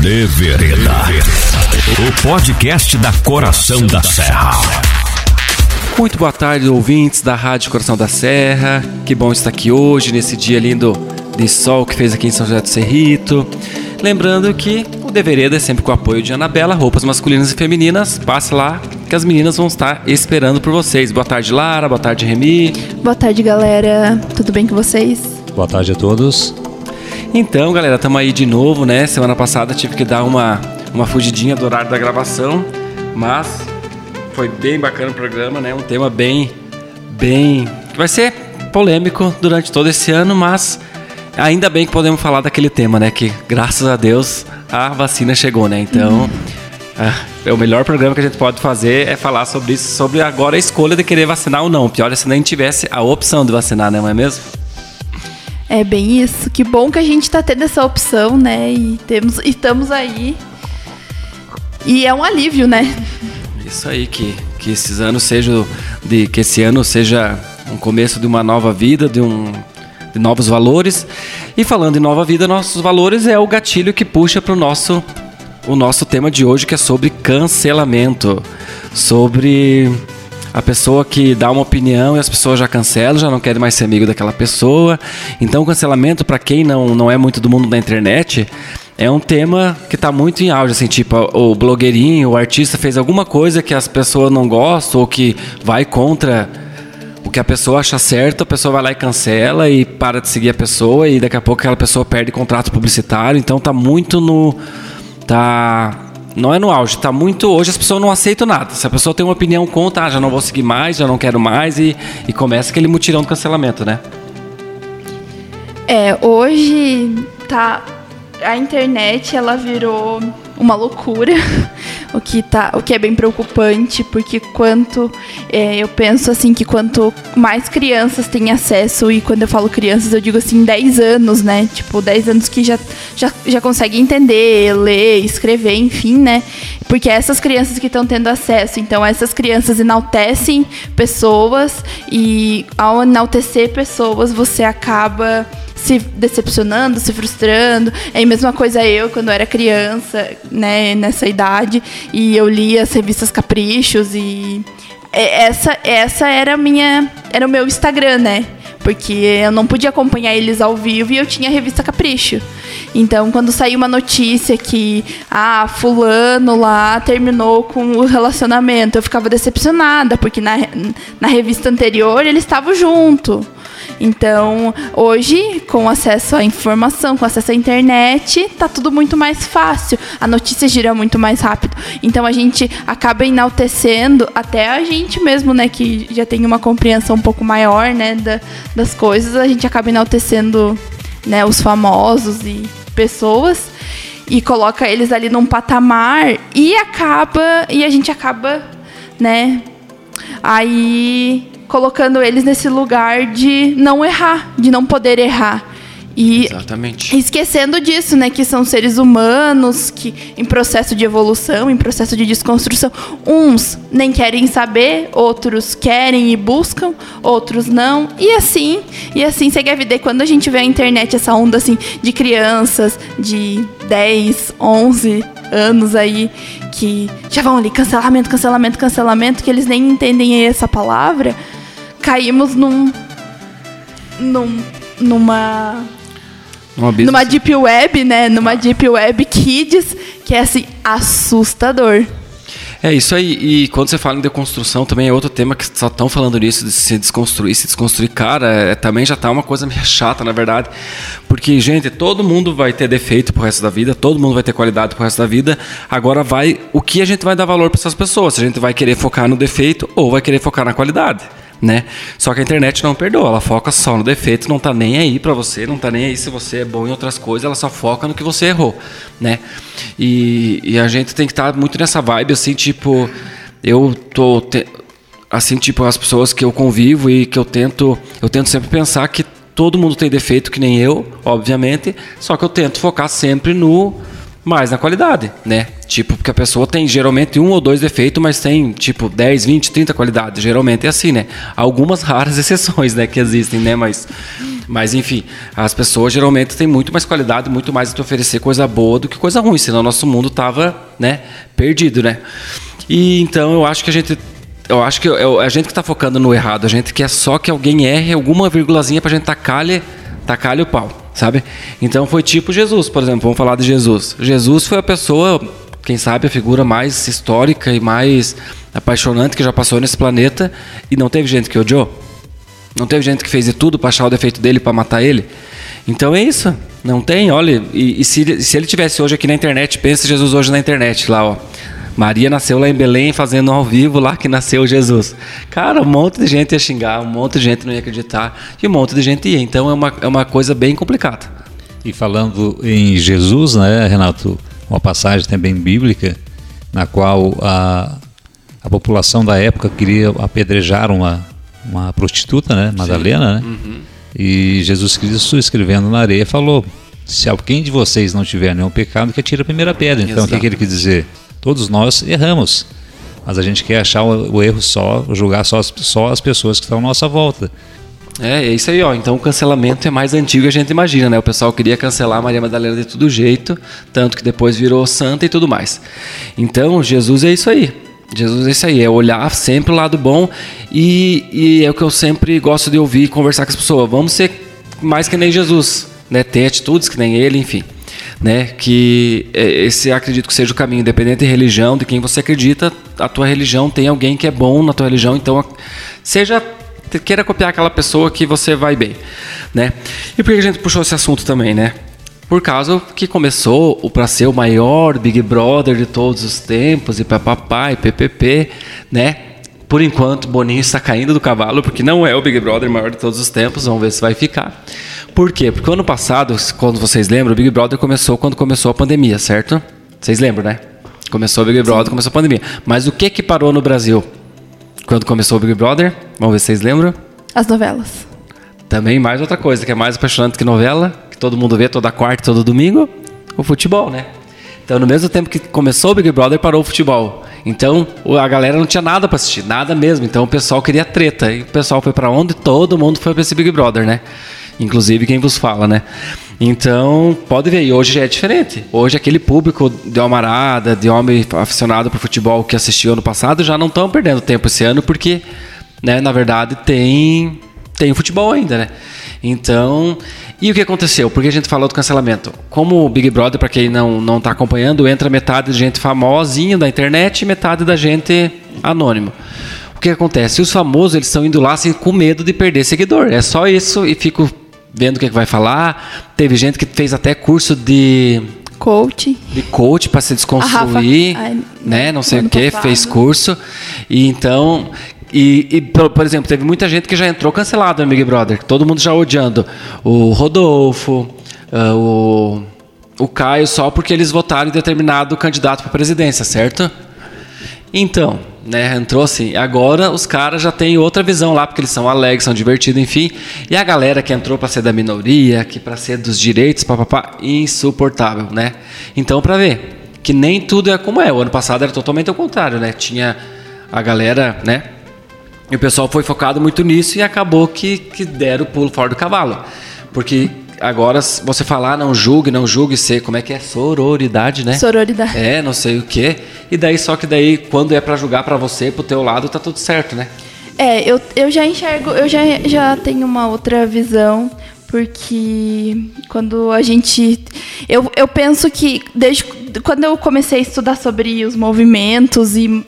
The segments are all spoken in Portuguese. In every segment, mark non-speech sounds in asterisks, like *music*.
De Vereda. O podcast da Coração da Serra. Muito boa tarde, ouvintes da Rádio Coração da Serra. Que bom estar aqui hoje, nesse dia lindo de sol que fez aqui em São José do Cerrito. Lembrando que o Devereda é sempre com o apoio de Anabela, roupas masculinas e femininas. Passe lá que as meninas vão estar esperando por vocês. Boa tarde, Lara. Boa tarde, Remy. Boa tarde, galera. Tudo bem com vocês? Boa tarde a todos. Então, galera, estamos aí de novo, né? Semana passada tive que dar uma, uma fugidinha do horário da gravação, mas foi bem bacana o programa, né? Um tema bem, bem. que vai ser polêmico durante todo esse ano, mas ainda bem que podemos falar daquele tema, né? Que graças a Deus a vacina chegou, né? Então. É, é o melhor programa que a gente pode fazer é falar sobre isso, sobre agora a escolha de querer vacinar ou não. Pior é se nem tivesse a opção de vacinar, né? Não é mesmo? É bem isso. Que bom que a gente tá tendo essa opção, né? E temos, e estamos aí. E é um alívio, né? Isso aí, que, que esses anos sejam. De, que esse ano seja um começo de uma nova vida, de um. De novos valores. E falando em nova vida, nossos valores é o gatilho que puxa para o nosso o nosso tema de hoje que é sobre cancelamento, sobre a pessoa que dá uma opinião e as pessoas já cancelam, já não querem mais ser amigo daquela pessoa. Então, cancelamento para quem não, não é muito do mundo da internet é um tema que está muito em auge, assim, tipo, o blogueirinho, o artista fez alguma coisa que as pessoas não gostam ou que vai contra o que a pessoa acha certo, a pessoa vai lá e cancela e para de seguir a pessoa e daqui a pouco aquela pessoa perde contrato publicitário. Então tá muito no tá não é no auge, tá muito. Hoje as pessoas não aceitam nada. Se a pessoa tem uma opinião contra, ah, já não vou seguir mais, já não quero mais, e, e começa aquele mutirão do cancelamento, né? É, hoje tá. A internet ela virou uma loucura, *laughs* o que, tá, o que é bem preocupante, porque quanto é, eu penso assim que quanto mais crianças têm acesso, e quando eu falo crianças, eu digo assim, 10 anos, né? Tipo, 10 anos que já, já, já conseguem entender, ler, escrever, enfim, né? Porque é essas crianças que estão tendo acesso, então essas crianças enaltecem pessoas, e ao enaltecer pessoas, você acaba se decepcionando, se frustrando. É a mesma coisa eu quando eu era criança, né, nessa idade, e eu lia as revistas Caprichos e essa essa era minha era o meu Instagram, né? Porque eu não podia acompanhar eles ao vivo e eu tinha a revista Capricho. Então, quando saiu uma notícia que ah, fulano lá terminou com o relacionamento, eu ficava decepcionada, porque na, na revista anterior eles estavam junto. Então, hoje, com acesso à informação, com acesso à internet, tá tudo muito mais fácil. A notícia gira muito mais rápido. Então, a gente acaba enaltecendo até a gente mesmo, né, que já tem uma compreensão um pouco maior, né, da, das coisas, a gente acaba enaltecendo, né, os famosos e pessoas e coloca eles ali num patamar e acaba e a gente acaba, né, aí colocando eles nesse lugar de não errar, de não poder errar. E Exatamente. esquecendo disso, né, que são seres humanos que em processo de evolução, em processo de desconstrução, uns nem querem saber, outros querem e buscam, outros não. E assim, e assim segue a vida. E quando a gente vê a internet essa onda assim de crianças de 10, 11 anos aí que já vão ali cancelamento, cancelamento, cancelamento, que eles nem entendem essa palavra caímos num. num numa. Numa Deep Web, né? Numa Deep Web Kids, que é assim, assustador. É isso aí. E quando você fala em deconstrução, também é outro tema que só estão falando nisso, de se desconstruir, se desconstruir. Cara, é, também já tá uma coisa meio chata, na verdade. Porque, gente, todo mundo vai ter defeito pro resto da vida, todo mundo vai ter qualidade pro resto da vida. Agora vai. O que a gente vai dar valor para essas pessoas? Se a gente vai querer focar no defeito ou vai querer focar na qualidade né? Só que a internet não perdoa, ela foca só no defeito, não tá nem aí para você, não tá nem aí se você é bom em outras coisas, ela só foca no que você errou, né? E, e a gente tem que estar tá muito nessa vibe, assim, tipo, eu tô. Te, assim, tipo, as pessoas que eu convivo e que eu tento. Eu tento sempre pensar que todo mundo tem defeito que nem eu, obviamente, só que eu tento focar sempre no mais na qualidade, né? Tipo, porque a pessoa tem geralmente um ou dois defeitos, mas tem tipo 10, 20, 30 qualidades. Geralmente é assim, né? Algumas *laughs* raras exceções, né, que existem, né? Mas, Mas enfim, as pessoas geralmente têm muito mais qualidade, muito mais a te oferecer coisa boa do que coisa ruim, senão nosso mundo tava, né, perdido, né? E então eu acho que a gente eu acho que é a gente que está focando no errado, a gente quer só que alguém erre alguma vírgulazinha para a gente tacar-lhe tacar o pau, sabe? Então foi tipo Jesus, por exemplo, vamos falar de Jesus. Jesus foi a pessoa, quem sabe, a figura mais histórica e mais apaixonante que já passou nesse planeta e não teve gente que odiou. Não teve gente que fez de tudo para achar o defeito dele para matar ele. Então é isso. Não tem, olha, e, e se, se ele tivesse hoje aqui na internet, pensa Jesus hoje na internet lá, ó. Maria nasceu lá em Belém fazendo ao vivo lá que nasceu Jesus. Cara, um monte de gente ia xingar, um monte de gente não ia acreditar e um monte de gente ia. Então é uma, é uma coisa bem complicada. E falando em Jesus, né, Renato, uma passagem também bíblica na qual a, a população da época queria apedrejar uma, uma prostituta, né, Madalena, né? Uhum. E Jesus Cristo escrevendo na areia falou: se alguém de vocês não tiver nenhum pecado, que atire a primeira pedra. Então, Exato. o que, que ele quis dizer? Todos nós erramos, mas a gente quer achar o, erro só, julgar só as, só as pessoas que estão à nossa volta. É, é isso aí, ó. Então o cancelamento é mais antigo que a gente imagina, né? O pessoal queria cancelar Maria Madalena de todo jeito, tanto que depois virou santa e tudo mais. Então, Jesus é isso aí. Jesus é isso aí, é olhar sempre o lado bom e, e é o que eu sempre gosto de ouvir e conversar com as pessoas. Vamos ser mais que nem Jesus, né? Ter atitudes que nem ele, enfim né? Que é, esse acredito que seja o caminho, independente de religião, de quem você acredita, a tua religião tem alguém que é bom na tua religião, então seja queira copiar aquela pessoa que você vai bem, né? E por que a gente puxou esse assunto também, né? Por causa que começou o para ser o maior Big Brother de todos os tempos e papapá e PPP, né? Por enquanto, Boninho está caindo do cavalo, porque não é o Big Brother maior de todos os tempos. Vamos ver se vai ficar. Por quê? Porque ano passado, quando vocês lembram, o Big Brother começou quando começou a pandemia, certo? Vocês lembram, né? Começou o Big Brother, Sim. começou a pandemia. Mas o que que parou no Brasil quando começou o Big Brother? Vamos ver se vocês lembram. As novelas. Também mais outra coisa, que é mais apaixonante que novela, que todo mundo vê toda quarta e todo domingo, o futebol, né? Então, no mesmo tempo que começou o Big Brother, parou o futebol. Então a galera não tinha nada para assistir, nada mesmo. Então o pessoal queria treta. E o pessoal foi para onde? Todo mundo foi para esse Big Brother, né? Inclusive quem vos fala, né? Então, pode ver, e hoje já é diferente. Hoje aquele público de almarada, de homem aficionado por futebol que assistiu ano passado, já não estão perdendo tempo esse ano, porque, né, na verdade, tem tem futebol ainda, né? Então, e o que aconteceu? Porque a gente falou do cancelamento. Como o Big Brother, para quem não não está acompanhando, entra metade de gente famosinha da internet e metade da gente anônimo. O que acontece? Os famosos eles estão indo lá assim, com medo de perder seguidor. É só isso e fico vendo o que, é que vai falar. Teve gente que fez até curso de coach. De coach para se desconstruir, Rafa, né? Não sei o que, fez curso. E então, e, e, por exemplo, teve muita gente que já entrou cancelado no Big Brother, todo mundo já odiando o Rodolfo, uh, o, o Caio, só porque eles votaram em determinado candidato para presidência, certo? Então, né, entrou assim. Agora os caras já têm outra visão lá, porque eles são alegres, são divertidos, enfim. E a galera que entrou para ser da minoria, que para ser dos direitos, papapá, insuportável, né? Então, para ver que nem tudo é como é. O ano passado era totalmente o contrário, né? Tinha a galera, né? E o pessoal foi focado muito nisso e acabou que, que deram o pulo fora do cavalo. Porque agora você falar, não julgue, não julgue, ser como é que é? Sororidade, né? Sororidade. É, não sei o quê. E daí, só que daí, quando é para julgar para você, pro teu lado, tá tudo certo, né? É, eu, eu já enxergo, eu já, já tenho uma outra visão, porque quando a gente. Eu, eu penso que desde quando eu comecei a estudar sobre os movimentos e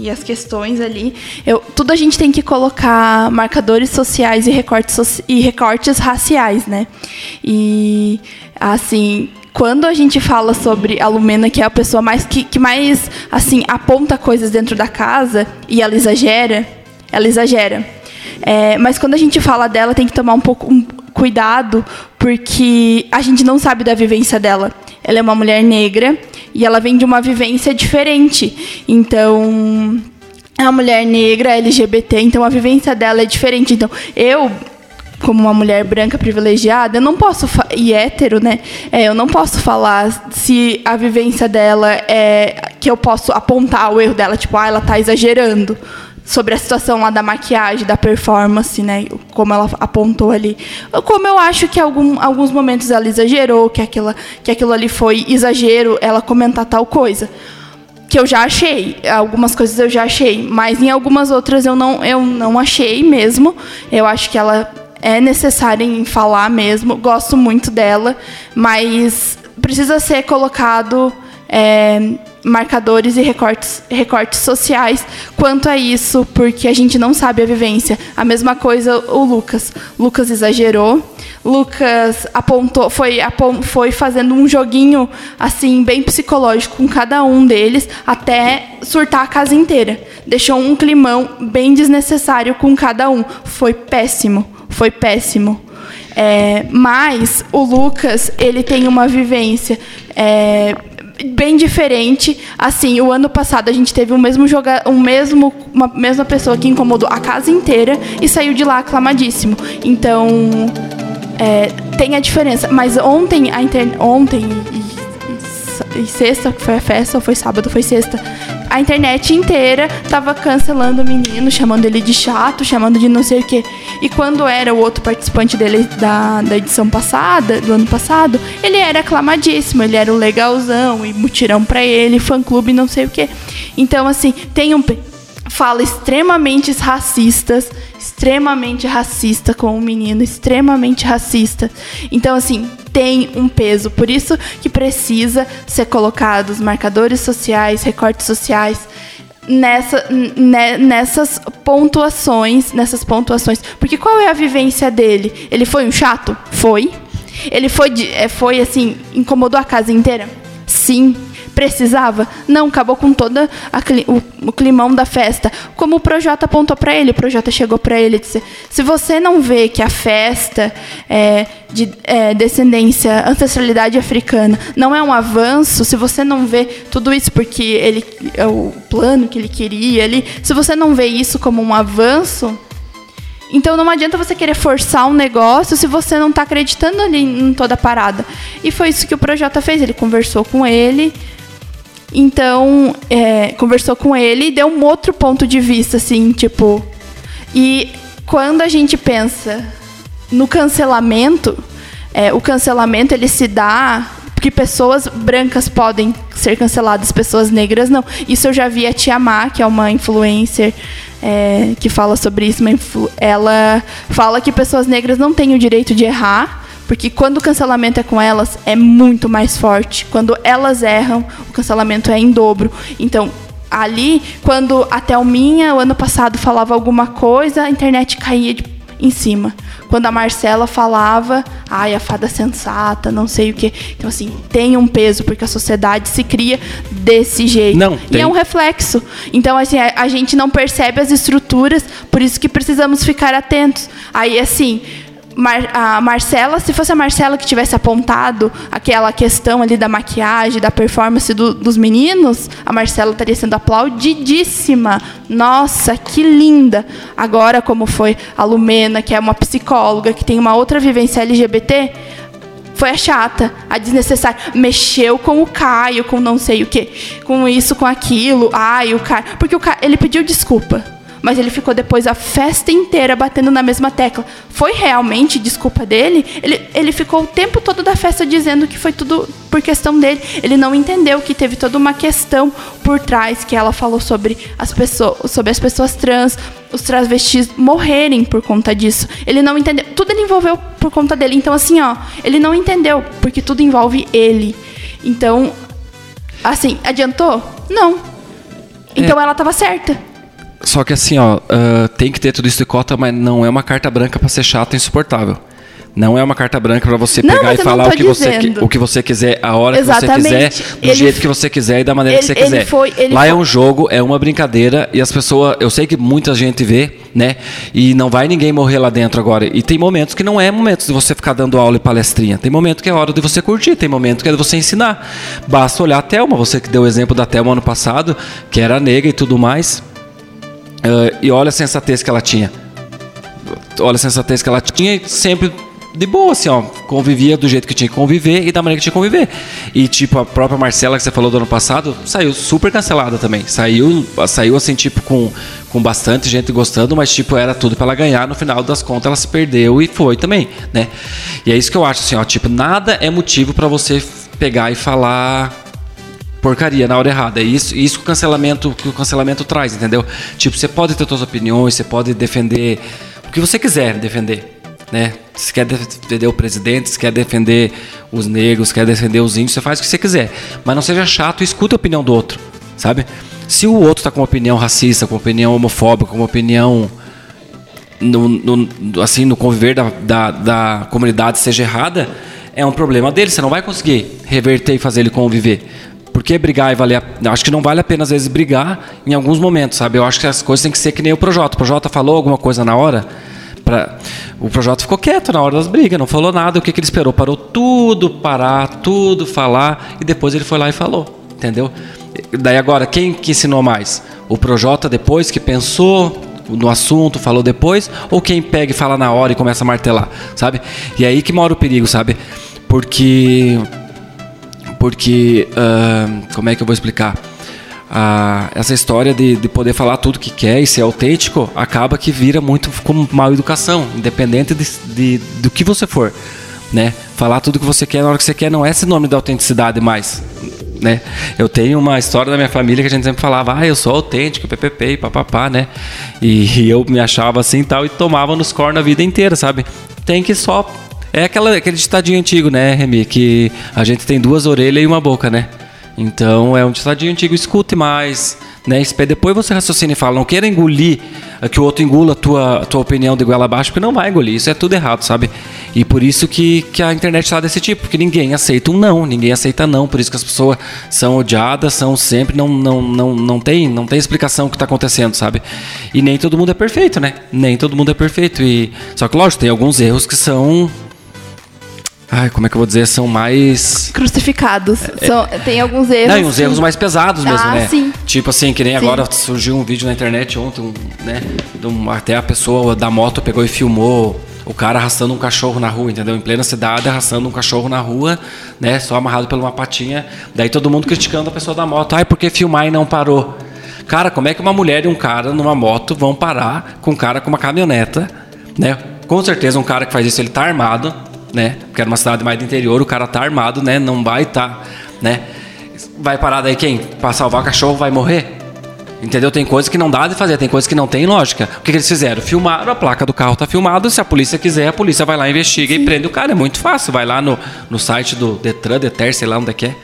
e as questões ali. Eu, tudo a gente tem que colocar marcadores sociais e recortes, e recortes raciais, né? E, assim, quando a gente fala sobre a Lumena, que é a pessoa mais que, que mais, assim, aponta coisas dentro da casa e ela exagera, ela exagera. É, mas quando a gente fala dela, tem que tomar um pouco um cuidado, porque a gente não sabe da vivência dela. Ela é uma mulher negra e ela vem de uma vivência diferente. Então, é uma mulher negra, LGBT, então a vivência dela é diferente. Então, eu como uma mulher branca privilegiada, eu não posso e hétero, né? É, eu não posso falar se a vivência dela é que eu posso apontar o erro dela, tipo, ah, ela tá exagerando sobre a situação lá da maquiagem, da performance, né? Como ela apontou ali. Como eu acho que algum, alguns momentos ela exagerou, que aquilo, que aquilo ali foi exagero, ela comentar tal coisa. Que eu já achei. Algumas coisas eu já achei. Mas em algumas outras eu não, eu não achei mesmo. Eu acho que ela é necessária em falar mesmo. Gosto muito dela. Mas precisa ser colocado. É, marcadores e recortes, recortes sociais quanto a isso, porque a gente não sabe a vivência. A mesma coisa o Lucas. Lucas exagerou. Lucas apontou, foi, foi fazendo um joguinho assim bem psicológico com cada um deles até surtar a casa inteira. Deixou um climão bem desnecessário com cada um. Foi péssimo. Foi péssimo. É, mas o Lucas ele tem uma vivência é, bem diferente. Assim, o ano passado a gente teve o mesmo joga um mesmo uma mesma pessoa que incomodou a casa inteira e saiu de lá aclamadíssimo. Então, é, tem a diferença. Mas ontem a ontem e, e, e sexta foi a festa, ou foi sábado, foi sexta a internet inteira tava cancelando o menino, chamando ele de chato, chamando de não sei o quê. E quando era o outro participante dele da, da edição passada, do ano passado, ele era aclamadíssimo, ele era o legalzão, e mutirão pra ele, fã-clube, não sei o quê. Então, assim, tem um fala extremamente racistas, extremamente racista com o menino, extremamente racista. Então, assim, tem um peso. Por isso que precisa ser colocados marcadores sociais, recortes sociais nessa, nessas pontuações, nessas pontuações. Porque qual é a vivência dele? Ele foi um chato? Foi. Ele foi, é, foi assim, incomodou a casa inteira? Sim. Precisava? Não, acabou com todo o, o climão da festa. Como o Projota apontou para ele, o Projota chegou para ele e disse: se você não vê que a festa é, de é, descendência, ancestralidade africana não é um avanço, se você não vê tudo isso porque ele é o plano que ele queria ali, se você não vê isso como um avanço, então não adianta você querer forçar um negócio se você não está acreditando ali em toda a parada. E foi isso que o Projota fez. Ele conversou com ele, então, é, conversou com ele e deu um outro ponto de vista, assim, tipo. E quando a gente pensa no cancelamento, é, o cancelamento ele se dá porque pessoas brancas podem ser canceladas, pessoas negras não. Isso eu já vi a Tia Má, que é uma influencer é, que fala sobre isso. Ela fala que pessoas negras não têm o direito de errar porque quando o cancelamento é com elas, é muito mais forte. Quando elas erram, o cancelamento é em dobro. Então, ali, quando a Thelminha, o ano passado, falava alguma coisa, a internet caía de, em cima. Quando a Marcela falava, ai, a fada sensata, não sei o quê. Então, assim, tem um peso, porque a sociedade se cria desse jeito. Não, tem. E é um reflexo. Então, assim, a, a gente não percebe as estruturas, por isso que precisamos ficar atentos. Aí, assim, Mar, a Marcela, se fosse a Marcela que tivesse apontado aquela questão ali da maquiagem, da performance do, dos meninos, a Marcela estaria sendo aplaudidíssima. Nossa, que linda! Agora, como foi a Lumena, que é uma psicóloga, que tem uma outra vivência LGBT, foi a chata, a desnecessária. Mexeu com o Caio, com não sei o quê, com isso, com aquilo. Ai, o Caio. Porque o Caio, ele pediu desculpa mas ele ficou depois a festa inteira batendo na mesma tecla. Foi realmente desculpa dele? Ele, ele ficou o tempo todo da festa dizendo que foi tudo por questão dele. Ele não entendeu que teve toda uma questão por trás que ela falou sobre as pessoas, sobre as pessoas trans, os travestis morrerem por conta disso. Ele não entendeu. Tudo ele envolveu por conta dele. Então assim, ó, ele não entendeu porque tudo envolve ele. Então, assim, adiantou? Não. Então é. ela estava certa. Só que assim, ó, uh, tem que ter tudo isso de cota, mas não é uma carta branca para ser chato e insuportável. Não é uma carta branca para você pegar não, e falar o que, você, o que você quiser, a hora Exatamente. que você quiser, do ele, jeito que você quiser e da maneira ele, que você quiser. Foi, Lá é foi. é um jogo, é uma brincadeira e as pessoas, eu sei que muita gente vê, né? E não vai ninguém morrer lá dentro agora. E tem momentos que não é momentos de você ficar dando aula e palestrinha. Tem momento que é hora de você curtir, tem momento que é de você ensinar. Basta olhar a Thelma, você que deu o exemplo da Thelma ano passado, que era negra e tudo mais Uh, e olha a sensatez que ela tinha. Olha a sensatez que ela tinha e sempre de boa, assim, ó. Convivia do jeito que tinha que conviver e da maneira que tinha que conviver. E, tipo, a própria Marcela, que você falou do ano passado, saiu super cancelada também. Saiu, saiu assim, tipo, com, com bastante gente gostando, mas, tipo, era tudo para ela ganhar. No final das contas, ela se perdeu e foi também, né? E é isso que eu acho, assim, ó. Tipo, nada é motivo para você pegar e falar porcaria na hora errada. É isso, isso que o cancelamento, que o cancelamento traz, entendeu? Tipo, você pode ter suas opiniões, você pode defender o que você quiser defender né? Se quer defender o presidente, se quer defender os negros, se quer defender os índios, você faz o que você quiser. Mas não seja chato e escuta a opinião do outro, sabe? Se o outro está com uma opinião racista, com uma opinião homofóbica, com uma opinião no, no, assim, no conviver da, da, da comunidade seja errada, é um problema dele. Você não vai conseguir reverter e fazer ele conviver. Porque brigar e valer a... Acho que não vale a pena, às vezes, brigar em alguns momentos, sabe? Eu acho que as coisas têm que ser que nem o Projota. O Projota falou alguma coisa na hora, Pra... O projeto ficou quieto na hora das brigas, não falou nada. O que, que ele esperou? Parou tudo, parar, tudo, falar, e depois ele foi lá e falou. Entendeu? Daí agora, quem que ensinou mais? O Projota depois que pensou no assunto, falou depois, ou quem pega e fala na hora e começa a martelar, sabe? E é aí que mora o perigo, sabe? Porque. Porque. Uh, como é que eu vou explicar? a, essa história de, de poder falar tudo que quer e ser autêntico acaba que vira muito como mal educação, independente de, de, do que você for. Né? Falar tudo que você quer na hora que você quer não é esse nome da autenticidade mais. Né? Eu tenho uma história da minha família que a gente sempre falava, ah, eu sou autêntico, ppp, papapá, né? E, e eu me achava assim tal e tomava nos cornos a vida inteira, sabe? Tem que só. É aquela, aquele ditadinho antigo, né, Remy? Que a gente tem duas orelhas e uma boca, né? Então é um ditadinho antigo, escute mais, né? Depois você raciocina e fala, não queira engolir eh, que o outro engula a tua, a tua opinião de goela abaixo, porque não vai engolir, isso é tudo errado, sabe? E por isso que, que a internet está desse tipo, porque ninguém aceita um não, ninguém aceita não, por isso que as pessoas são odiadas, são sempre, não, não, não, não, tem, não tem explicação o que está acontecendo, sabe? E nem todo mundo é perfeito, né? Nem todo mundo é perfeito. E... Só que, lógico, tem alguns erros que são Ai, como é que eu vou dizer? São mais. Crucificados. É, São, tem alguns erros. Não, e uns erros mais pesados mesmo, ah, né? Sim. Tipo assim, que nem sim. agora surgiu um vídeo na internet ontem, um, né? Um, até a pessoa da moto pegou e filmou o cara arrastando um cachorro na rua, entendeu? Em plena cidade, arrastando um cachorro na rua, né? Só amarrado por uma patinha. Daí todo mundo criticando a pessoa da moto. Ai, por que filmar e não parou? Cara, como é que uma mulher e um cara numa moto vão parar com um cara com uma caminhoneta, né? Com certeza um cara que faz isso, ele tá armado, né? Porque era uma cidade mais do interior, o cara tá armado, né? Não vai tá, né? Vai parar daí quem? Para salvar o cachorro vai morrer? Entendeu? Tem coisas que não dá de fazer, tem coisas que não tem lógica. O que, que eles fizeram? Filmaram, a placa do carro tá filmada, se a polícia quiser, a polícia vai lá, investiga Sim. e prende o cara. É muito fácil. Vai lá no, no site do Detran, Deter, sei lá onde é que é.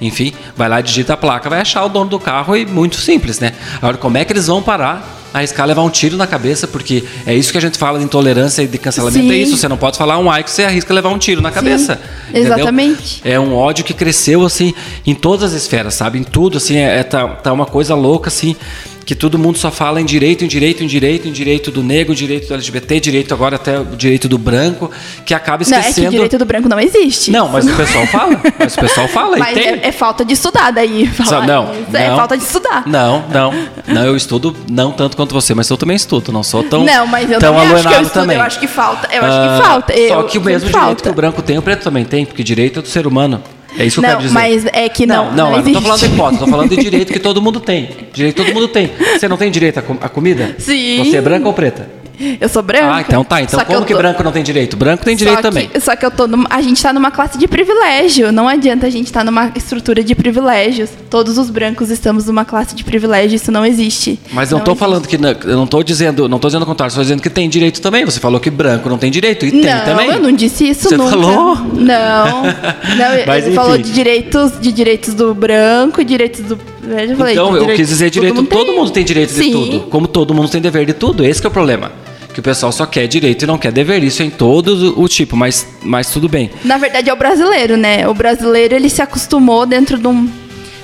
Enfim, vai lá, digita a placa, vai achar o dono do carro e muito simples, né? Agora, como é que eles vão parar arriscar levar um tiro na cabeça, porque é isso que a gente fala de intolerância e de cancelamento, é Sim. é isso. Você não pode falar um ai que você arrisca levar um tiro na cabeça. Sim, exatamente. É um ódio que cresceu, assim, em todas as esferas, sabe? Em tudo, assim, é, é tá, tá uma coisa louca, assim que todo mundo só fala em direito, em direito, em direito, em direito do negro, direito do LGBT, direito agora até o direito do branco, que acaba esquecendo. Não, é que o direito do branco não existe. Não, mas o pessoal fala. Mas o pessoal fala. Mas é, é, falta de estudar daí. Falar não, não, É falta de estudar. Não, não. Não, eu estudo não tanto quanto você, mas eu também estudo. Não sou tão. Não, mas eu tão também acho que eu estudo. Também. Eu acho que falta. Eu acho que ah, falta. Eu, só que o mesmo direito que o branco tem, o preto também tem, porque direito é do ser humano. É isso que não, eu quero dizer. Mas é que não. Não, não, não, eu não tô falando de hipótese, tô falando de direito que todo mundo tem. Direito todo mundo tem. Você não tem direito à comida? Sim. Você é branca ou preta? Eu sou branca. Ah, então tá. Então como que, tô... branco não tem direito? Branco tem direito só também. Que, só que eu tô numa, a gente tá numa classe de privilégio. Não adianta a gente estar tá numa estrutura de privilégios. Todos os brancos estamos numa classe de privilégio. Isso não existe. Mas não tô existe. falando que eu não tô dizendo, não tô dizendo o contrário, estou dizendo que tem direito também. Você falou que branco não tem direito e não, tem também. Não, eu não disse isso Você nunca. falou? Não. *laughs* Não, Mas, ele enfim. falou de direitos, de direitos do branco e direitos do eu falei, então, eu quis dizer direito, todo mundo, todo mundo tem direito Sim. de tudo. Como todo mundo tem dever de tudo. Esse é o problema que o pessoal só quer direito e não quer dever. Isso em todo o tipo, mas, mas tudo bem. Na verdade é o brasileiro, né? O brasileiro ele se acostumou dentro de um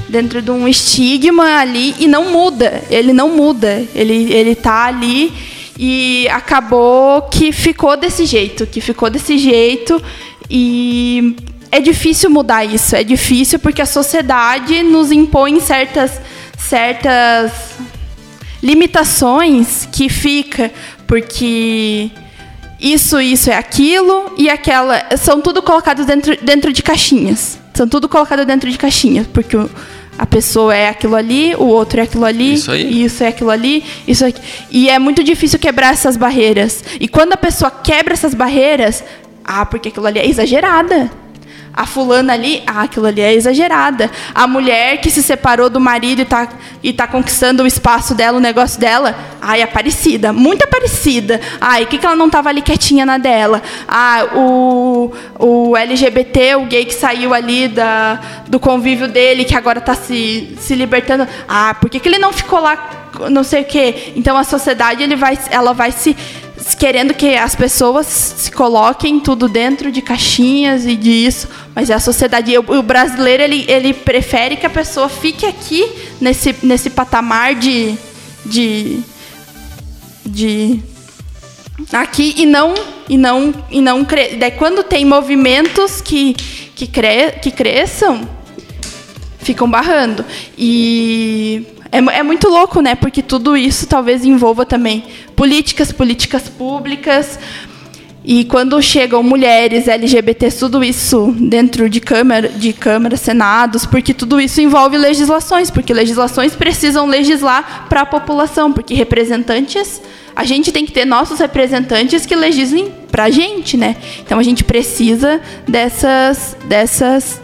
dentro de um estigma ali e não muda. Ele não muda. Ele ele tá ali e acabou que ficou desse jeito, que ficou desse jeito e é difícil mudar isso. É difícil porque a sociedade nos impõe certas certas limitações que fica porque isso, isso é aquilo e aquela. São tudo colocados dentro, dentro de caixinhas. São tudo colocado dentro de caixinhas, porque o, a pessoa é aquilo ali, o outro é aquilo ali, Isso isso é aquilo ali, isso é... E é muito difícil quebrar essas barreiras. E quando a pessoa quebra essas barreiras, ah, porque aquilo ali é exagerada. A fulana ali, ah, aquilo ali é exagerada. A mulher que se separou do marido e tá, e tá conquistando o espaço dela, o negócio dela, ai, é parecida, muito parecida. Ai, o que, que ela não tava ali quietinha na dela? Ah, o, o LGBT, o gay que saiu ali da, do convívio dele, que agora tá se, se libertando. Ah, por que, que ele não ficou lá, não sei o quê? Então a sociedade, ele vai, ela vai se querendo que as pessoas se coloquem tudo dentro de caixinhas e disso, mas é a sociedade. O, o brasileiro ele, ele prefere que a pessoa fique aqui nesse, nesse patamar de, de, de aqui e não e não e não cre... daí quando tem movimentos que que, cre... que cresçam ficam barrando e é, é, muito louco, né? Porque tudo isso talvez envolva também políticas, políticas públicas. E quando chegam mulheres, LGBTs, tudo isso dentro de câmara, de câmara, senados, porque tudo isso envolve legislações, porque legislações precisam legislar para a população, porque representantes, a gente tem que ter nossos representantes que legislem para a gente, né? Então a gente precisa dessas, dessas,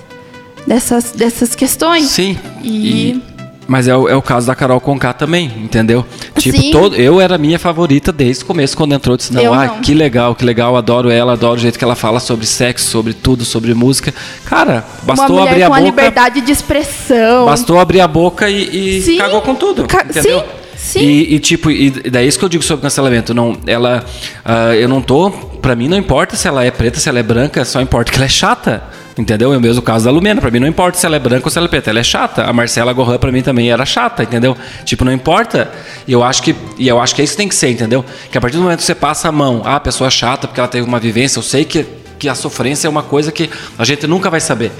dessas, dessas questões. Sim. E, e mas é o, é o caso da Carol Conká também, entendeu? Tipo, Sim. todo, eu era minha favorita desde o começo, quando entrou. Disse, não, Eu ah, não. que legal, que legal, adoro ela, adoro o jeito que ela fala sobre sexo, sobre tudo, sobre música. Cara, uma bastou abrir a com a boca. liberdade de expressão. Bastou abrir a boca e, e Sim. cagou com tudo, Ca- entendeu? sim, sim. E, e, tipo, e daí isso que eu digo sobre cancelamento. Não, ela, ah, eu não tô, pra mim não importa se ela é preta, se ela é branca, só importa que ela é chata. Entendeu? É o mesmo caso da Lumena. Pra mim não importa se ela é branca ou se ela é preta. Ela é chata. A Marcela Gohan pra mim também era chata, entendeu? Tipo, não importa. E eu acho que, e eu acho que é isso que tem que ser, entendeu? Que a partir do momento que você passa a mão, ah, a pessoa é chata porque ela teve uma vivência, eu sei que, que a sofrência é uma coisa que a gente nunca vai saber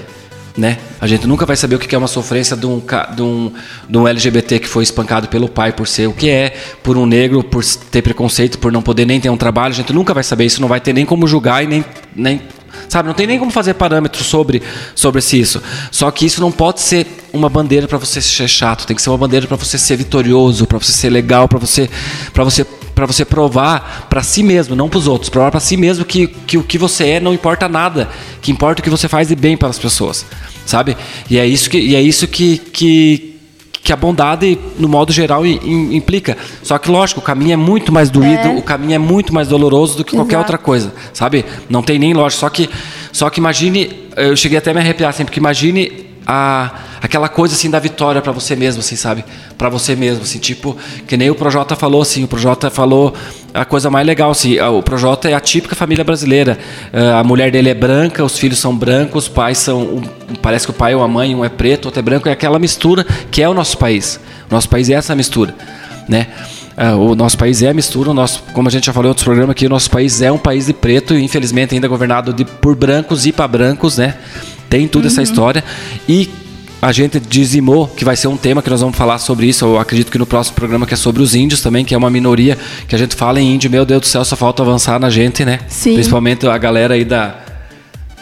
né? A gente nunca vai saber o que é uma sofrência de um, de, um, de um LGBT que foi espancado pelo pai por ser o que é, por um negro, por ter preconceito, por não poder nem ter um trabalho. A gente nunca vai saber isso, não vai ter nem como julgar e nem. nem sabe, não tem nem como fazer parâmetros sobre, sobre esse isso. Só que isso não pode ser uma bandeira para você ser chato, tem que ser uma bandeira para você ser vitorioso, para você ser legal, para você para você para você provar para si mesmo, não para os outros, provar para si mesmo que, que o que você é não importa nada, que importa o que você faz de bem para as pessoas, sabe? E é isso que e é isso que, que que a bondade, no modo geral, implica. Só que, lógico, o caminho é muito mais doído, É. o caminho é muito mais doloroso do que qualquer Exato. outra coisa, sabe? Não tem nem lógica. Só que, só que imagine, eu cheguei até a me arrepiar assim, porque imagine a, aquela coisa assim da vitória para você mesmo, assim, sabe? Para você mesmo, assim, tipo, que nem o Projota falou, assim, o Projota falou a coisa mais legal, assim, o Projota é a típica família brasileira. Eh, A mulher dele é branca, os filhos são brancos, os pais são, parece que o pai ou a mãe, um é preto, outro é branco, é aquela mistura que é o nosso país. O nosso país é essa mistura, né? Ah, o nosso país é a mistura, o nosso, como a gente já falou em outros programas aqui, o nosso país é um país de preto infelizmente ainda governado de, por brancos e para brancos, né? Tem toda essa história. E a gente dizimou, que vai ser um tema que nós vamos falar sobre isso, eu acredito que no próximo programa que é sobre os índios também, que é uma minoria que a gente fala em índio, meu Deus do céu, só falta avançar na gente, né? Sim. Principalmente a galera aí da,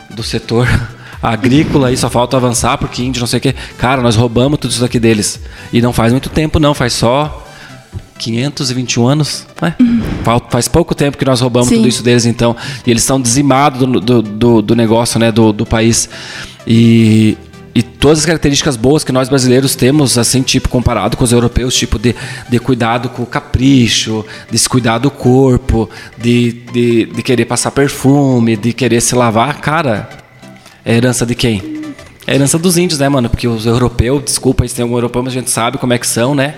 do setor *laughs* agrícola aí só falta avançar porque índio não sei o que. Cara, nós roubamos tudo isso aqui deles. E não faz muito tempo não, faz só 521 anos, né? Faz pouco tempo que nós roubamos Sim. tudo isso deles, então. E eles estão dizimados do, do, do, do negócio, né? Do, do país. E, e todas as características boas que nós brasileiros temos, assim, tipo, comparado com os europeus, tipo, de, de cuidado com o capricho, de se cuidar do corpo, de, de, de querer passar perfume, de querer se lavar, cara, é herança de quem? É herança dos índios, né, mano? Porque os europeus, desculpa se tem algum europeu, mas a gente sabe como é que são, né?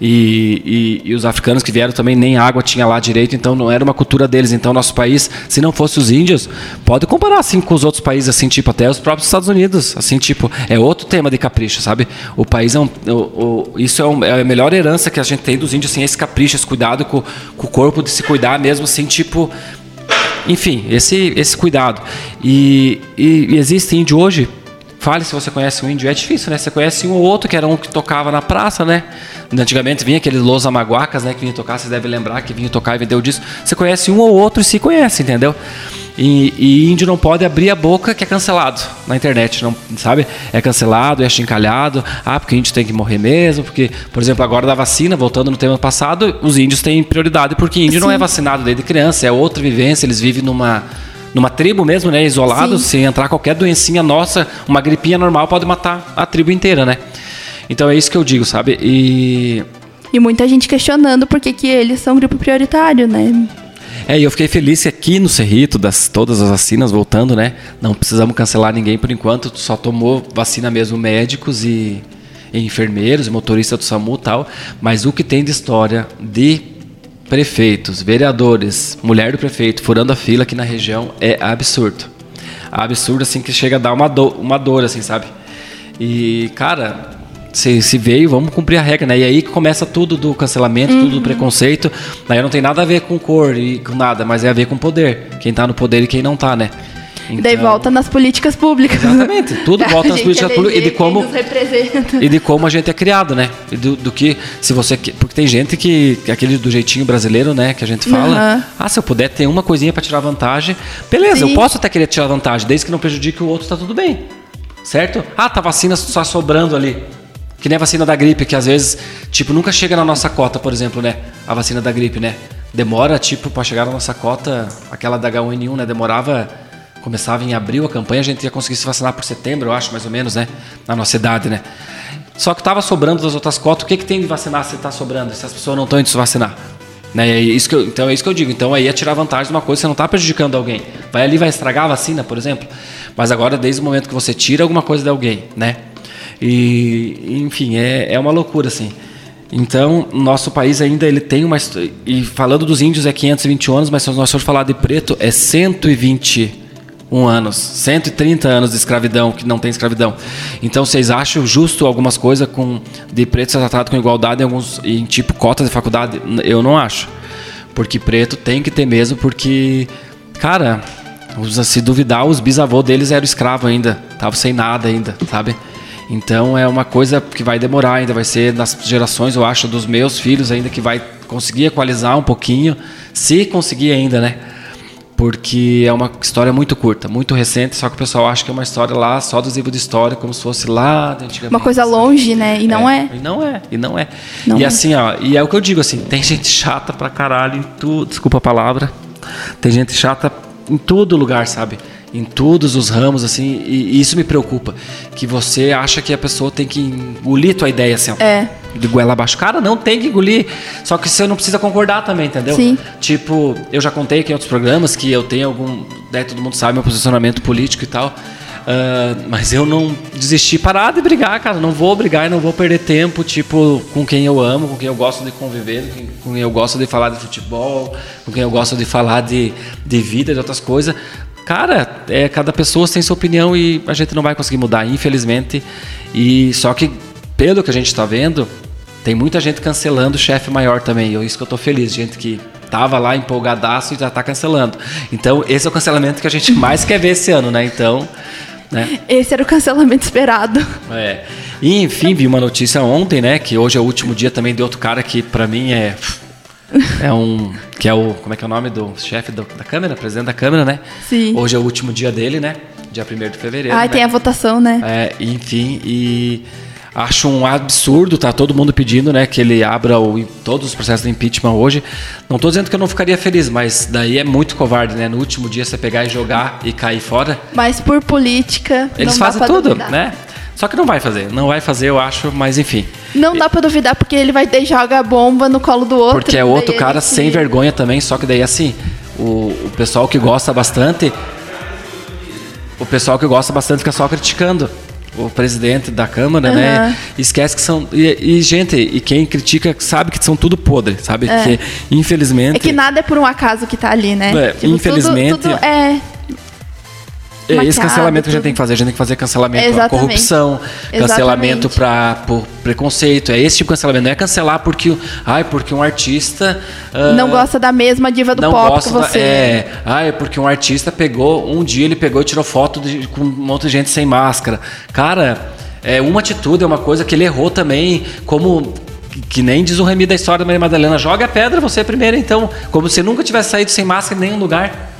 E, e, e os africanos que vieram também nem água tinha lá direito, então não era uma cultura deles. Então, nosso país, se não fosse os índios, pode comparar assim com os outros países, assim, tipo, até os próprios Estados Unidos, assim, tipo, é outro tema de capricho, sabe? O país é um. o- o- isso é, um- é a melhor herança que a gente tem dos índios, assim, esse capricho, esse cuidado com, com o corpo, de se cuidar mesmo, assim, tipo. Enfim, esse, esse cuidado. E, e, e existe índio hoje Fale se você conhece um índio. É difícil, né? Você conhece um ou outro, que era um que tocava na praça, né? Antigamente vinha aqueles Los Amaguacas, né? Que vinha tocar, vocês devem lembrar que vinha tocar e vendeu o disco. Você conhece um ou outro e se conhece, entendeu? E, e, índio não pode abrir a boca que é cancelado na internet, não sabe? É cancelado, é chincalhado. Ah, porque índio tem que morrer mesmo, porque, por exemplo, agora da vacina, voltando no tema passado, os índios têm prioridade porque índio Sim. não é vacinado desde criança, é outra vivência, eles vivem numa numa tribo mesmo, né, isolado, Sim. se entrar qualquer doencinha nossa, uma gripinha normal pode matar a tribo inteira, né? Então é isso que eu digo, sabe? E e muita gente questionando por que, que eles são grupo prioritário, né? É, e eu fiquei feliz que aqui no Cerrito, das, todas as vacinas voltando, né? Não precisamos cancelar ninguém por enquanto, só tomou vacina mesmo médicos e, e enfermeiros, motorista do SAMU e tal. Mas o que tem de história de prefeitos, vereadores, mulher do prefeito furando a fila aqui na região é absurdo. Absurdo, assim, que chega a dar uma, do, uma dor, assim, sabe? E, cara, se, se veio, vamos cumprir a regra, né? E aí que começa tudo do cancelamento, uhum. tudo do uhum. preconceito. Daí não tem nada a ver com cor e com nada, mas é a ver com poder. Quem tá no poder e quem não tá, né? Então, Daí volta nas políticas públicas. Exatamente, tudo *laughs* volta nas políticas públicas e de como e de como a gente é criado, né? E do, do, que se você porque tem gente que aquele do jeitinho brasileiro, né, que a gente fala, uhum. ah, se eu puder ter uma coisinha para tirar vantagem, beleza, Sim. eu posso até querer tirar vantagem, desde que não prejudique o outro, tá tudo bem. Certo? Ah, tá vacina só sobrando ali. Que nem a vacina da gripe, que às vezes, tipo, nunca chega na nossa cota, por exemplo, né? A vacina da gripe, né? Demora, tipo, para chegar na nossa cota, aquela da H1N1, né? Demorava, começava em abril a campanha, a gente ia conseguir se vacinar por setembro, eu acho, mais ou menos, né? Na nossa idade, né? Só que tava sobrando das outras cotas, o que, que tem de vacinar se tá sobrando, se as pessoas não estão indo se vacinar? Né? É isso que eu, então é isso que eu digo. Então aí é tirar vantagem de uma coisa, você não está prejudicando alguém. Vai ali, vai estragar a vacina, por exemplo. Mas agora, desde o momento que você tira alguma coisa de alguém, né? E, enfim, é, é uma loucura, assim. Então, nosso país ainda ele tem uma. E falando dos índios é 521 anos, mas se nós formos falar de preto, é 121 anos. 130 anos de escravidão, que não tem escravidão. Então, vocês acham justo algumas coisas com de preto ser tratado com igualdade em, alguns, em tipo cotas de faculdade? Eu não acho. Porque preto tem que ter mesmo, porque, cara, se duvidar, os bisavôs deles eram escravos ainda. Estavam sem nada ainda, sabe? Então é uma coisa que vai demorar ainda, vai ser nas gerações, eu acho, dos meus filhos ainda que vai conseguir equalizar um pouquinho, se conseguir ainda, né? Porque é uma história muito curta, muito recente, só que o pessoal acha que é uma história lá só dos livros de história, como se fosse lá antigamente. Uma coisa longe, né? E não é. é. E não é, e não é. Não e é. assim, ó, e é o que eu digo assim, tem gente chata pra caralho em tudo, desculpa a palavra. Tem gente chata em todo lugar, sabe? em todos os ramos, assim, e, e, isso me preocupa. Que você acha que a pessoa tem que engolir tua ideia, assim, é. De goela abaixo. Cara, não tem que engolir. Só que você não precisa concordar também, entendeu? Sim. Tipo, eu já contei aqui em outros programas que eu tenho algum. Né, todo mundo sabe meu posicionamento político e tal. Uh, mas eu não desisti parar de brigar, cara. Não vou brigar e não vou perder tempo, tipo, com quem eu amo, com quem eu gosto de conviver, com quem eu gosto de falar de futebol, com quem eu gosto de falar de, de vida, de outras coisas cara, é, cada pessoa tem sua opinião e a gente não vai conseguir mudar, infelizmente. E só que, pelo que a gente está vendo, tem muita gente cancelando o chefe maior também. E isso que eu estou feliz, gente que tava lá empolgadaço e já está cancelando. Então, esse é o cancelamento que a gente mais quer ver esse ano, né? Então, né? Esse era o cancelamento esperado. É. E, enfim, vi uma notícia ontem, né? Que hoje é o último dia também de outro cara que para mim é é um. Que é o. Como é que é o nome do chefe da Câmara? Presidente da Câmara, né? Sim. Hoje é o último dia dele, né? Dia 1 de fevereiro. Ah, né? tem a votação, né? É, enfim, e acho um absurdo, tá todo mundo pedindo, né, que ele abra o, todos os processos de impeachment hoje. Não estou dizendo que eu não ficaria feliz, mas daí é muito covarde, né? No último dia você pegar e jogar e cair fora. Mas por política, eles fazem tudo, duvidar. né? Só que não vai fazer, não vai fazer, eu acho, mas enfim. Não dá para duvidar porque ele vai ter joga a bomba no colo do outro. Porque é outro cara sem vergonha também, só que daí assim, o, o pessoal que gosta bastante, o pessoal que gosta bastante fica só criticando o presidente da Câmara, uhum. né? Esquece que são. E, e, gente, e quem critica sabe que são tudo podre, sabe? É. Que infelizmente. É que nada é por um acaso que tá ali, né? É, tipo, infelizmente. Tudo, tudo é É esse cancelamento que a gente tudo. tem que fazer. A gente tem que fazer cancelamento Exatamente. corrupção, cancelamento para por preconceito. É esse tipo de cancelamento. Não é cancelar porque, ai, porque um artista. ah, Não gosta da mesma diva do não pop gosta que da- você. é, ah, é porque um artista pegou, um dia ele pegou e tirou foto de- com um monte de gente sem máscara. Cara, é uma atitude, é uma coisa que ele errou também, como que- que nem diz o Remy da história da Maria Madalena, joga a pedra você primeiro, então, como se nunca tivesse saído sem máscara em nenhum lugar,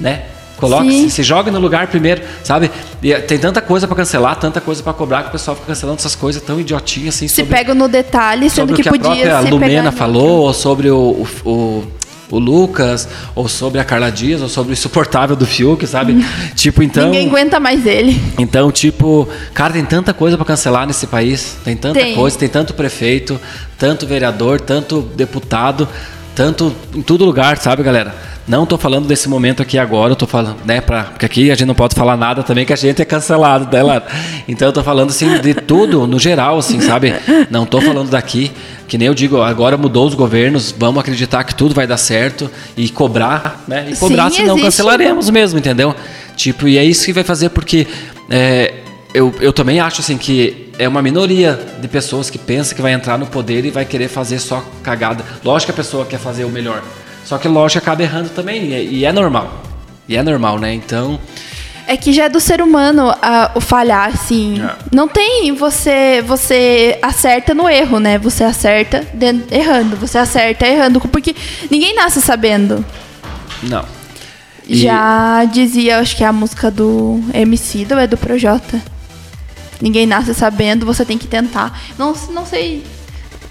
né? Sim. se, se jogue no lugar primeiro, sabe? E eh, tem tanta coisa pra cancelar, tanta coisa pra cobrar que o pessoal fica cancelando essas coisas tão idiotinhas assim Se sobre pega no detalhe, sendo sobre o que, que a podia própria se Lumena pegar em falou, ou sobre o, o, o, o Lucas, ou sobre a Carla Dias, ou sobre o insuportável do Fiuk, sabe? *laughs* tipo, então. Ninguém aguenta mais ele. Então, tipo, cara, tem tanta coisa pra cancelar nesse país. Tem tanta Tem. coisa, tem tanto prefeito, tanto vereador, tanto deputado, tanto em todo lugar, sabe, galera? Não tô falando desse momento aqui agora, eu tô falando, né, pra, porque aqui a gente não pode falar nada também que a gente é cancelado, né, Lara? Então eu tô falando assim de tudo no geral, assim, sabe? Não tô falando daqui, que nem eu digo, agora mudou os governos, vamos acreditar que tudo vai dar certo e cobrar, né? E cobrar, Sim, senão existe. cancelaremos mesmo, entendeu? Tipo, e é isso que vai fazer porque é, eu, eu também acho assim que é uma minoria de pessoas que pensa que vai entrar no poder e vai querer fazer só cagada. Lógico que a pessoa quer fazer o melhor. Só que lógico acaba errando também. E é, e é normal. E é normal, né? Então. É que já é do ser humano ah, o falhar, assim. É. Não tem você você acerta no erro, né? Você acerta den- errando, você acerta errando, porque ninguém nasce sabendo. Não. E- Já dizia, acho que é a música do MC ou é do Projota. Ninguém nasce sabendo, você tem que tentar. Não, não sei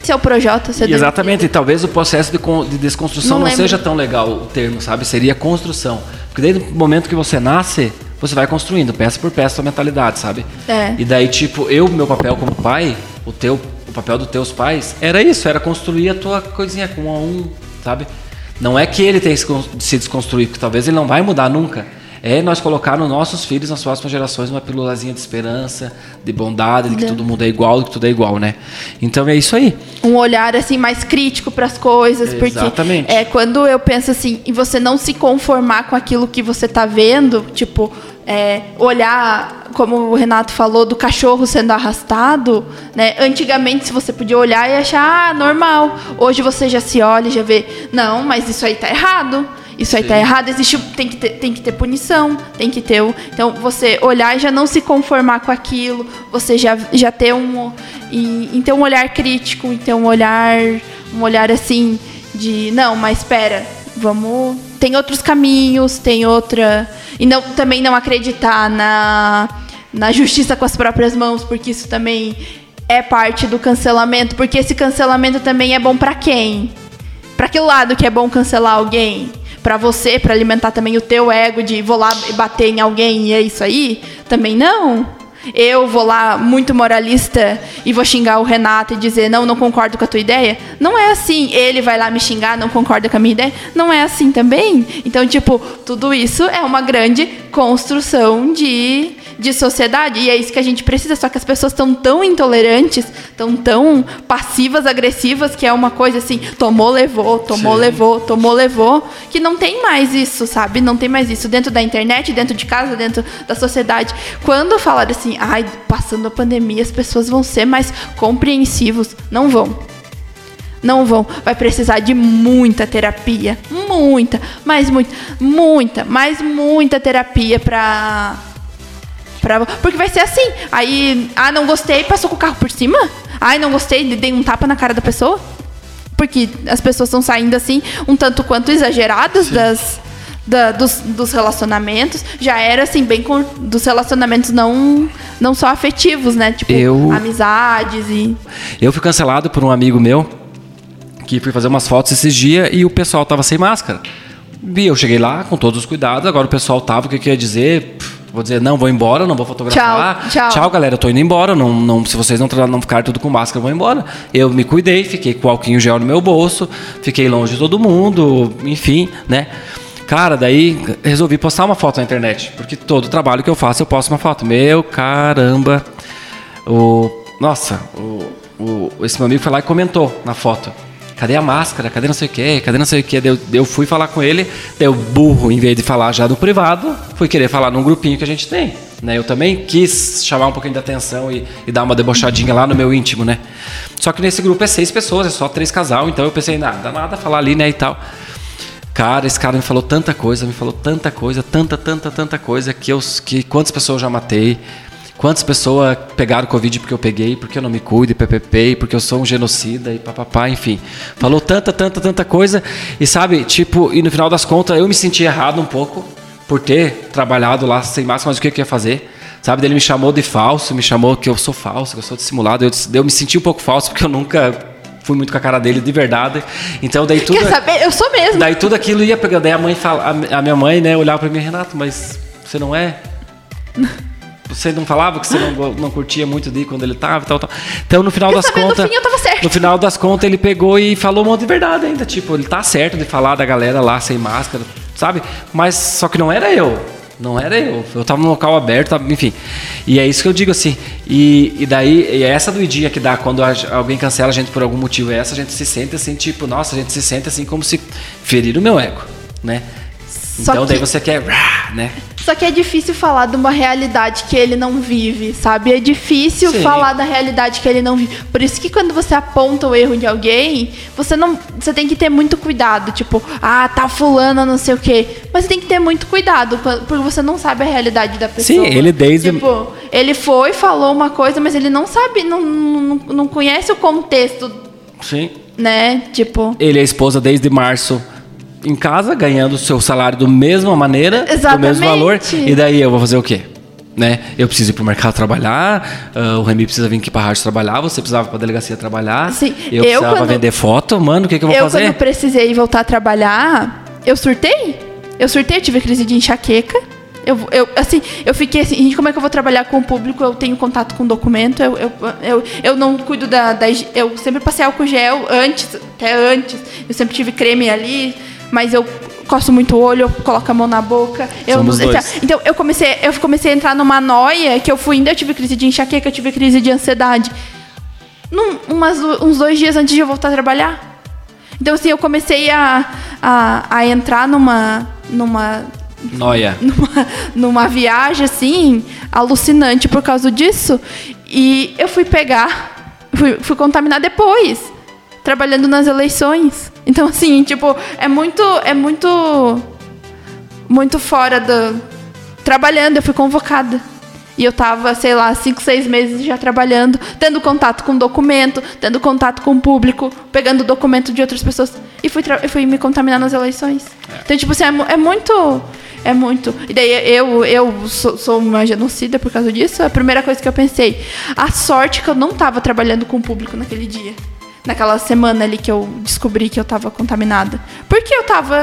se é o Projota, se é Exatamente, e talvez o processo de, de desconstrução Não não, seja tão legal o termo, sabe? Seria construção. Porque desde o momento que você nasce, você vai construindo, peça por peça, sua mentalidade, sabe? É. E daí, tipo, eu, meu papel como pai, o teu, o papel dos teus pais, era isso, era construir a tua coisinha com um a um, sabe? Não é que ele tem que se desconstruir, porque talvez ele não vai mudar nunca. É nós colocar nos nossos filhos, nas próximas gerações, uma pílulazinha de esperança, de bondade, de que todo mundo é igual, de que tudo é igual, né? Então é isso aí. um olhar assim mais crítico para as coisas, porque Exatamente. é quando eu penso assim, e você não se conformar com aquilo que você tá vendo, tipo, é, olhar, como o Renato falou, do cachorro sendo arrastado, né? Antigamente, se você podia olhar e achar, ah, normal. Hoje você já se olha e já vê, não, mas isso aí tá errado. Isso aí tá errado, existe, tem que, ter, tem que ter punição, tem que ter. o- Então, você olhar e já não se conformar com aquilo, você já, já ter um. Então, um olhar crítico, então, um olhar. Um olhar assim de. Não, mas espera, vamos. Tem outros caminhos, tem outra. E não, também não acreditar na, na justiça com as próprias mãos, porque isso também é parte do cancelamento, porque esse cancelamento também é bom pra quem? Pra que lado que é bom cancelar alguém? Pra você, pra alimentar também o teu ego de vou lá bater em alguém e é isso aí? Também não. Eu vou lá muito moralista e vou xingar o Renato e dizer não, não concordo com a tua ideia? Não é assim. Ele vai lá me xingar, não concorda com a minha ideia? Não é assim também. Então, tipo, tudo isso é uma grande construção de, de sociedade e é isso que a gente precisa. Só que as pessoas estão tão intolerantes, estão tão passivas, agressivas, que é uma coisa assim, tomou, levou, tomou, Sim. levou, tomou, levou, que não tem mais isso, sabe? Não tem mais isso dentro da internet, dentro de casa, dentro da sociedade. Quando falar assim, ai, passando a pandemia, as pessoas vão ser mais compreensivos, não vão. Não vão. Vai precisar de muita terapia. Muita, mas muita, muita, mas muita terapia pra. Pra porque vai ser assim. Aí, ah, não gostei, passou com o carro por cima? Ai, não gostei, dei um tapa na cara da pessoa? Porque as pessoas estão saindo assim, um tanto quanto exageradas das, da- dos, dos relacionamentos. Já era assim, bem com, dos relacionamentos não, não só afetivos, né? Tipo, Eu- amizades e. Eu fui cancelado por um amigo meu que fui fazer umas fotos esses dias e o pessoal tava sem máscara. E eu cheguei lá com todos os cuidados, agora o pessoal tava, o que que eu ia dizer? Pff, Vou dizer, não, vou embora, não vou fotografar. Tchau, tchau. galera, eu tô indo embora. Não, não, se vocês não, não ficarem tudo com máscara, eu vou embora. Eu me cuidei, fiquei com o em gel no meu bolso, fiquei longe de todo mundo, enfim, né? Cara, daí resolvi postar uma foto na internet, porque todo trabalho que eu faço eu posto uma foto. Meu caramba. O, nossa, o, o- esse meu amigo foi lá e comentou na foto. Cadê a máscara? Cadê não sei o que? Cadê não sei o que? Eu, eu fui falar com ele, deu burro, em vez de falar já do privado, fui querer falar num grupinho que a gente tem. Né? Eu também quis chamar um pouquinho de atenção e, e dar uma debochadinha lá no meu íntimo, né? Só que nesse grupo é seis pessoas, é só três casal, então eu pensei, nada, nada falar ali, né, e tal. Cara, esse cara me falou tanta coisa, me falou tanta coisa, tanta, tanta, tanta coisa, que eu que quantas pessoas eu já matei, quantas pessoas pegaram Covid porque eu peguei, porque eu não me cuido, PPP, porque eu sou um genocida e papapá, enfim. Falou tanta, tanta, tanta coisa. E sabe, tipo, e no final das contas eu me senti errado um pouco por ter trabalhado lá sem máscara, mas o que eu ia fazer? Sabe, ele me chamou de falso, me chamou que eu sou falso, que eu sou dissimulado. Eu, eu me senti um pouco falso porque eu nunca fui muito com a cara dele de verdade. Então daí tudo. Quer saber? Eu sou mesmo. Daí tudo aquilo ia pegando. Daí a mãe fala, a minha mãe, né, olhava para mim, Renato, mas você não é? Você não falava que você não, não curtia muito de quando ele tava, tal, tal. Então no final Quer das contas, No fim eu tava certo. no final das contas ele pegou e falou um monte de verdade ainda, tipo, ele tá certo de falar da galera lá sem máscara, sabe? Mas só que não era eu. Não era eu. Eu tava num local aberto, tava- enfim. E é isso que eu digo assim. E, e daí, e é essa doidinha que dá quando a- alguém cancela a gente por algum motivo. É essa, a gente se sente assim, tipo, nossa, a gente se sente assim como se ferir o meu ego, né? Só então daí que- você quer, né? Só que é difícil falar de uma realidade que ele não vive, sabe? É difícil Sim. falar da realidade que ele não vive. Por isso que quando você aponta o erro de alguém, você não, você tem que ter muito cuidado, tipo, ah, tá fulana, não sei o quê. Mas você tem que ter muito cuidado, porque você não sabe a realidade da pessoa. Sim, ele desde- Tipo, ele foi, falou uma coisa, mas ele não sabe, não, não, não conhece o contexto, Sim. né? Tipo, Ele é esposa desde março em casa, ganhando o seu salário da mesma maneira, do mesmo Exatamente. valor. E daí eu vou fazer o quê? Né? Eu preciso ir pro mercado trabalhar, ah, o Remy precisa vir aqui pra rádio trabalhar, você precisava ir pra delegacia trabalhar, Sim, eu eu precisava quando- vender foto, mano, o que, que eu vou eu fazer? quando precisei voltar a trabalhar, eu surtei. Eu surtei, eu tive crise de enxaqueca. Eu, eu, assim, eu fiquei assim, gente, como é que eu vou trabalhar com o público? Eu tenho contato com documento, eu, eu, eu, eu não cuido da, da Eu sempre passei álcool gel antes, até antes. Eu sempre tive creme ali, mas eu coço muito o olho, eu coloco a mão na boca. Eu Somos dois. Então, eu comecei, eu comecei a entrar numa noia que eu fui indo, eu tive crise de enxaqueca, eu tive crise de ansiedade. Num, umas, uns dois dias antes de eu voltar a trabalhar. Então, assim, eu comecei a, a, a entrar numa, numa, Noia. *laughs* numa, numa viagem, assim, alucinante por causa disso. E eu fui pegar, fui, fui contaminar depois, trabalhando nas eleições. Então, assim, tipo, é muito, é muito, muito fora do... Trabalhando, eu fui convocada. E eu tava, sei lá, cinco, seis meses já trabalhando, tendo contato com documento, tendo contato com o público, pegando documento de outras pessoas. E fui, e fui me contaminar nas eleições. Então, tipo assim, é, é muito. É muito. E daí eu, eu sou, sou uma genocida por causa disso. A primeira coisa que eu pensei, a sorte que eu não tava trabalhando com o público naquele dia. Naquela semana ali que eu descobri que eu tava contaminada. Porque eu tava,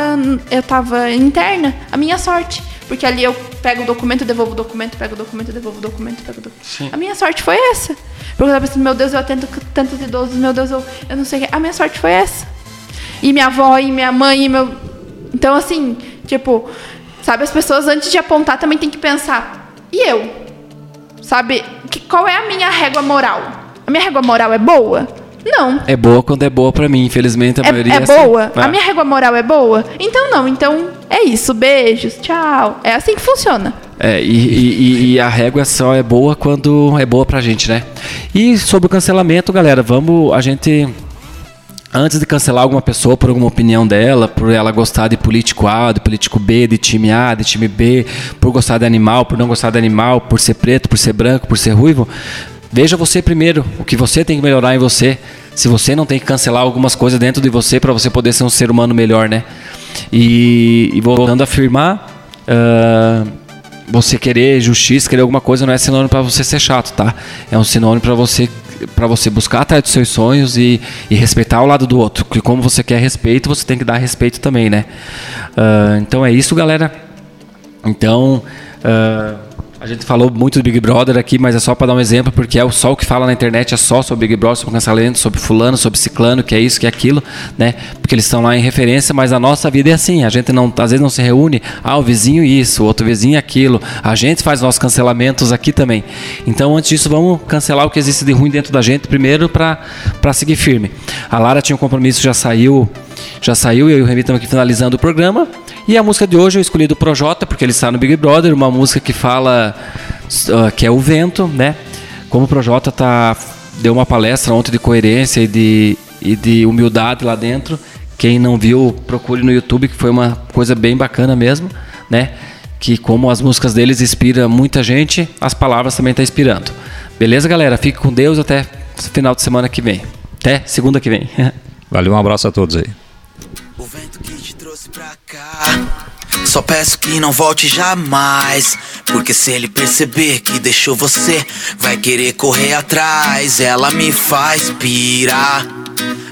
eu tava interna. A minha sorte. Porque ali eu pego o documento, devolvo o documento, pego o documento, devolvo o documento, pego o documento. Sim. A minha sorte foi essa. Porque eu tava pensando, meu Deus, eu atendo tantos idosos, meu Deus, eu, eu não sei o que. A minha sorte foi essa. E minha avó, e minha mãe, e meu. Então, assim, tipo, sabe, as pessoas antes de apontar também tem que pensar. E eu? Sabe? Que, qual é a minha régua moral? A minha régua moral é boa? Não. É boa quando é boa pra mim, infelizmente a É, maioria é assim. boa? É. A minha régua moral é boa? Então não, então é isso. Beijos, tchau. É assim que funciona. É, e, e- e- e a régua só é boa quando é boa pra gente, né? E sobre o cancelamento, galera, vamos. A gente. Antes de cancelar alguma pessoa por alguma opinião dela, por ela gostar de político A, de político B, de time A, de time B, por gostar de animal, por não gostar de animal, por ser preto, por ser branco, por ser ruivo, veja você primeiro, o que você tem que melhorar em você. Se você não tem que cancelar algumas coisas dentro de você para você poder ser um ser humano melhor, né? E, e voltando a afirmar, ah, você querer justiça, querer alguma coisa não é sinônimo para você ser chato, tá? É um sinônimo para você para você buscar atrás dos seus sonhos e, e respeitar o lado do outro. Porque como você quer respeito, você tem que dar respeito também, né? Ah, então é isso, galera. Então, ah, A gente falou muito do Big Brother aqui, mas é só para dar um exemplo, porque é só o que fala na internet é só sobre Big Brother, sobre cancelamento, sobre fulano, sobre ciclano, que é isso, que é aquilo, né? Porque eles estão lá em referência, mas a nossa vida é assim, a gente não, às vezes não se reúne, ah, o vizinho isso, o outro vizinho aquilo. A gente faz nossos cancelamentos aqui também. Então, antes disso, vamos cancelar o que existe de ruim dentro da gente primeiro para seguir firme. A Lara tinha um compromisso, já saiu, já saiu, eu e o Remy estamos aqui finalizando o programa. E a música de hoje eu escolhi do Projota, porque ele está no Big Brother, uma música que fala uh, que é o vento, né? Como o Projota tá, deu uma palestra ontem de coerência e de, e de humildade lá dentro. Quem não viu, procure no YouTube, que foi uma coisa bem bacana mesmo, né? Que como as músicas deles inspiram muita gente, as palavras também estão tá inspirando. Beleza, galera? Fique com Deus até final de semana que vem. Até segunda que vem. *laughs* Valeu, um abraço a todos aí. O vento que te trouxe pra cá. Só peço que não volte jamais. Porque se ele perceber que deixou você, vai querer correr atrás. Ela me faz pirar.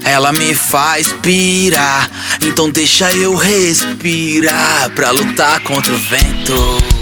Ela me faz pirar. Então deixa eu respirar pra lutar contra o vento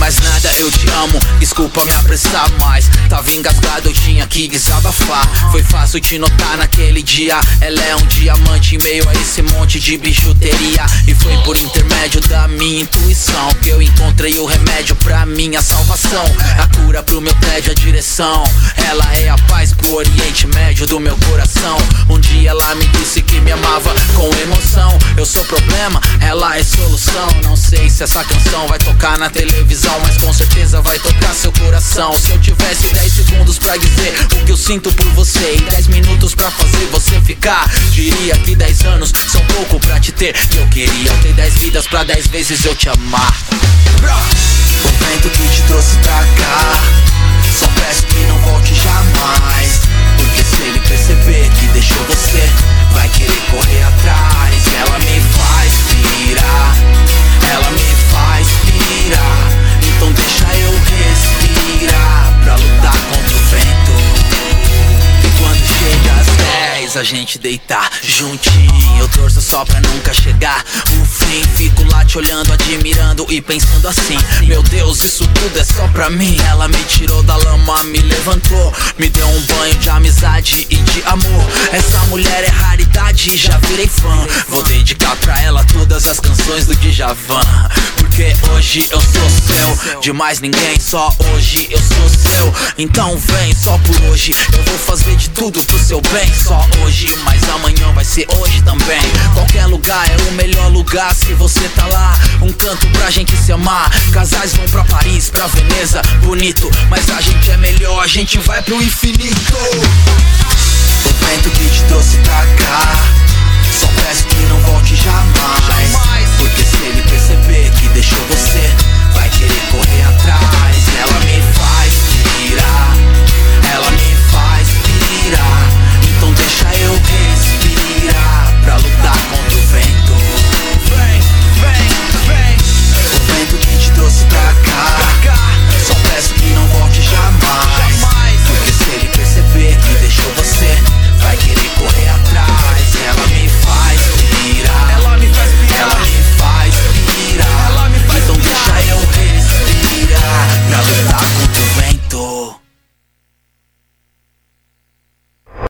mais nada, eu te amo. Desculpa me apressar mais. Tava engasgado, eu tinha que desabafar. Foi fácil te notar naquele dia. Ela é um diamante em meio a esse monte de bijuteria. E foi por intermédio da minha intuição que eu encontrei o remédio pra minha salvação. A cura pro meu prédio, a direção. Ela é a paz pro Oriente Médio do meu coração. Um dia ela me disse que me amava com emoção. Eu sou problema, ela é solução. Não sei se essa canção vai tocar na televisão mas com certeza vai tocar seu coração. Se eu tivesse 10 segundos pra dizer o que eu sinto por você e 10 minutos pra fazer você ficar, diria que 10 anos são pouco pra te ter. Eu queria ter 10 vidas pra 10 vezes eu te amar. O vento que te trouxe pra cá, só peço que não volte jamais. Porque se ele perceber que deixou você, vai querer correr atrás. Ela me faz virar, ela me 10, a gente deitar juntinho. Eu torço só pra nunca chegar fim. Fico lá te olhando, admirando e pensando assim: Meu Deus, isso tudo é só pra mim. Ela me tirou da lama, me levantou, me deu um banho de amizade e de amor. Essa mulher é raridade, já virei fã. Vou dedicar pra ela todas as canções do Djavan. Porque hoje eu sou seu, de mais ninguém, só hoje eu sou seu. Então vem só por hoje, eu vou fazer de tudo pro seu bem. Só hoje, mas amanhã vai ser hoje também. Qualquer lugar é o melhor lugar se você tá lá. Um canto pra gente se amar. Casais vão pra Paris, pra Veneza, bonito. Mas a gente é melhor, a gente vai pro infinito. O vento que te trouxe pra cá. Só peço que não volte jamais. Porque se ele perceber que deixou você